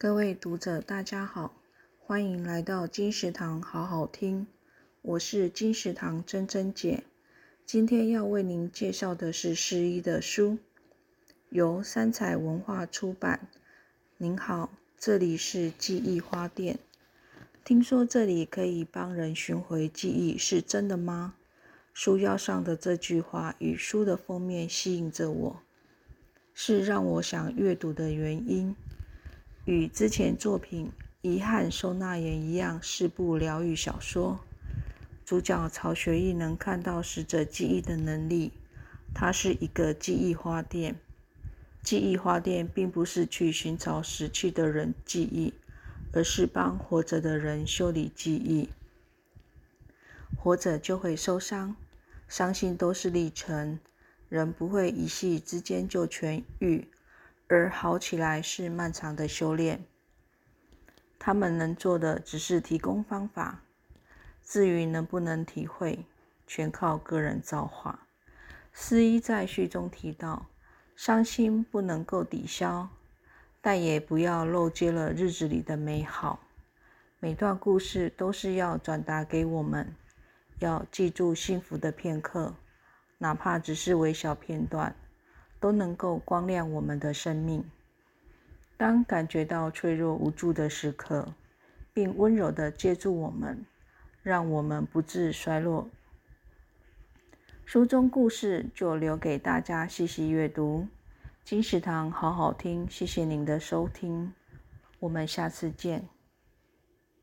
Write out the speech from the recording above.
各位读者，大家好，欢迎来到金石堂好好听。我是金石堂珍珍姐，今天要为您介绍的是诗一的书，由三采文化出版。您好，这里是记忆花店。听说这里可以帮人寻回记忆，是真的吗？书腰上的这句话与书的封面吸引着我，是让我想阅读的原因。与之前作品《遗憾收纳员》一样，是部疗愈小说。主角曹学义能看到死者记忆的能力，它是一个记忆花店。记忆花店并不是去寻找死去的人记忆，而是帮活着的人修理记忆。活着就会受伤，伤心都是历程，人不会一夕之间就痊愈。而好起来是漫长的修炼，他们能做的只是提供方法，至于能不能体会，全靠个人造化。释一在序中提到，伤心不能够抵消，但也不要漏接了日子里的美好。每段故事都是要转达给我们，要记住幸福的片刻，哪怕只是微小片段。都能够光亮我们的生命。当感觉到脆弱无助的时刻，并温柔地接住我们，让我们不致衰落。书中故事就留给大家细细阅读。金石堂好好听，谢谢您的收听，我们下次见。